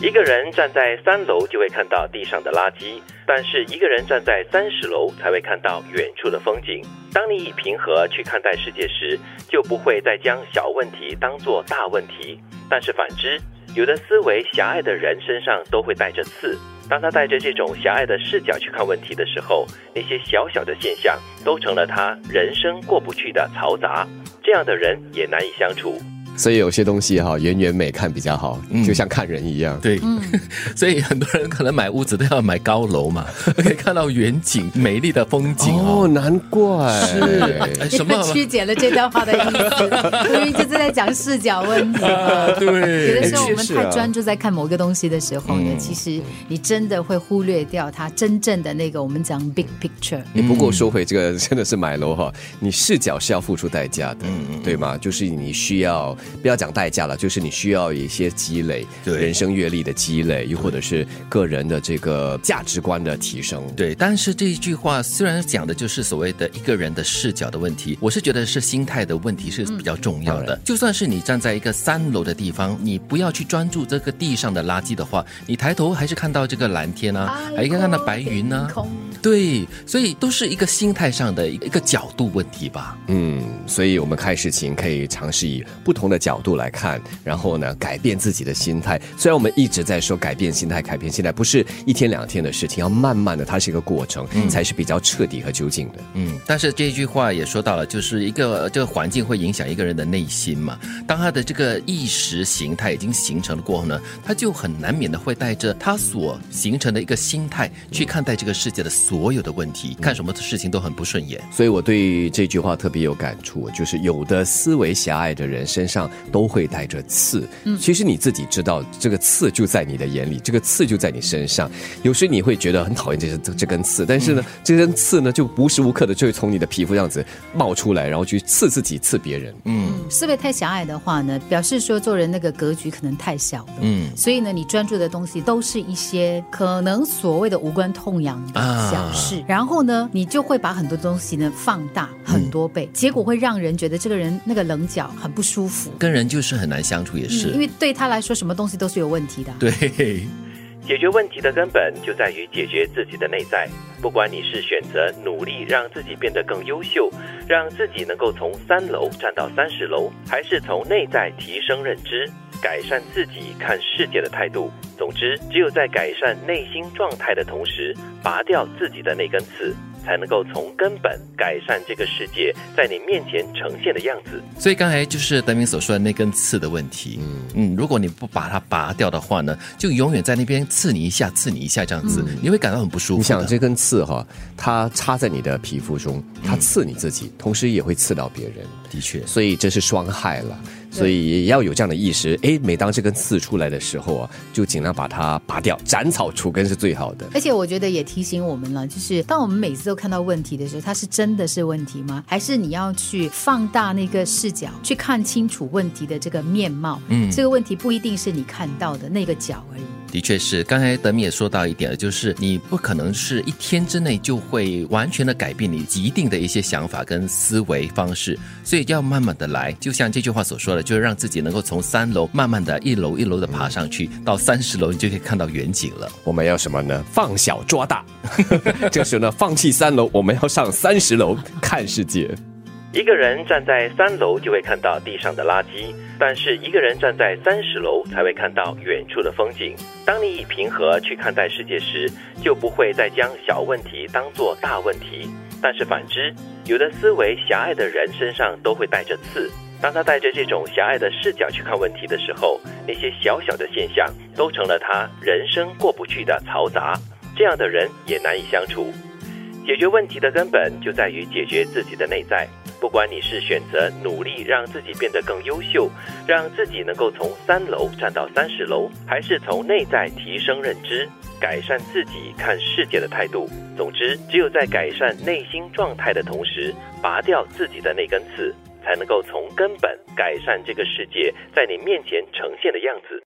一个人站在三楼就会看到地上的垃圾，但是一个人站在三十楼才会看到远处的风景。当你以平和去看待世界时，就不会再将小问题当作大问题。但是反之，有的思维狭隘的人身上都会带着刺。当他带着这种狭隘的视角去看问题的时候，那些小小的现象都成了他人生过不去的嘈杂。这样的人也难以相处。所以有些东西哈，远远美看比较好，就像看人一样。对，所以很多人可能买屋子都要买高楼嘛，可以看到远景、美丽的风景哦。难怪是什么曲解了这段话的意思？明明就是在讲视角问题。对，有的时候我们太专注在看某个东西的时候呢，其实你真的会忽略掉它真正的那个我们讲 big picture。你不过说回这个，真的是买楼哈，你视角是要付出代价的，对吗？就是你需要。不要讲代价了，就是你需要一些积累，人生阅历的积累，又或者是个人的这个价值观的提升。对，但是这一句话虽然讲的就是所谓的一个人的视角的问题，我是觉得是心态的问题是比较重要的。就算是你站在一个三楼的地方，你不要去专注这个地上的垃圾的话，你抬头还是看到这个蓝天啊，还应该看到白云呢。对，所以都是一个心态上的一个角度问题吧。嗯，所以我们看事情可以尝试以不同的。角度来看，然后呢，改变自己的心态。虽然我们一直在说改变心态，改变心态不是一天两天的事情，要慢慢的，它是一个过程，才是比较彻底和究竟的。嗯，但是这句话也说到了，就是一个这个环境会影响一个人的内心嘛。当他的这个意识形态已经形成了过后呢，他就很难免的会带着他所形成的一个心态去看待这个世界的所有的问题，看什么事情都很不顺眼。所以我对这句话特别有感触，就是有的思维狭隘的人身上。都会带着刺，嗯，其实你自己知道，这个刺就在你的眼里，这个刺就在你身上。有时你会觉得很讨厌这这这根刺，但是呢，这根刺呢，就无时无刻的就会从你的皮肤这样子冒出来，然后去刺自己、刺别人。嗯，思维太狭隘的话呢，表示说做人那个格局可能太小了。嗯，所以呢，你专注的东西都是一些可能所谓的无关痛痒的小事，然后呢，你就会把很多东西呢放大很多倍，结果会让人觉得这个人那个棱角很不舒服。跟人就是很难相处，也是，因为对他来说，什么东西都是有问题的。对，解决问题的根本就在于解决自己的内在。不管你是选择努力让自己变得更优秀，让自己能够从三楼站到三十楼，还是从内在提升认知、改善自己看世界的态度，总之，只有在改善内心状态的同时，拔掉自己的那根刺。才能够从根本改善这个世界在你面前呈现的样子。所以刚才就是德明所说的那根刺的问题。嗯嗯，如果你不把它拔掉的话呢，就永远在那边刺你一下，刺你一下这样子，你会感到很不舒服。你想这根刺哈，它插在你的皮肤中，它刺你自己，同时也会刺到别人。的确，所以这是双害了。所以也要有这样的意识，哎，每当这根刺出来的时候啊，就尽量把它拔掉，斩草除根是最好的。而且我觉得也提醒我们了，就是当我们每次都看到问题的时候，它是真的是问题吗？还是你要去放大那个视角，去看清楚问题的这个面貌？嗯，这个问题不一定是你看到的那个角而已。的确是，刚才德米也说到一点了，就是你不可能是一天之内就会完全的改变你一定的一些想法跟思维方式，所以要慢慢的来。就像这句话所说的，就是让自己能够从三楼慢慢的一楼一楼的爬上去，到三十楼你就可以看到远景了。我们要什么呢？放小抓大，这时候呢，放弃三楼，我们要上三十楼看世界。一个人站在三楼就会看到地上的垃圾，但是一个人站在三十楼才会看到远处的风景。当你以平和去看待世界时，就不会再将小问题当作大问题。但是反之，有的思维狭隘的人身上都会带着刺。当他带着这种狭隘的视角去看问题的时候，那些小小的现象都成了他人生过不去的嘈杂。这样的人也难以相处。解决问题的根本就在于解决自己的内在。不管你是选择努力让自己变得更优秀，让自己能够从三楼站到三十楼，还是从内在提升认知、改善自己看世界的态度，总之，只有在改善内心状态的同时，拔掉自己的那根刺，才能够从根本改善这个世界在你面前呈现的样子。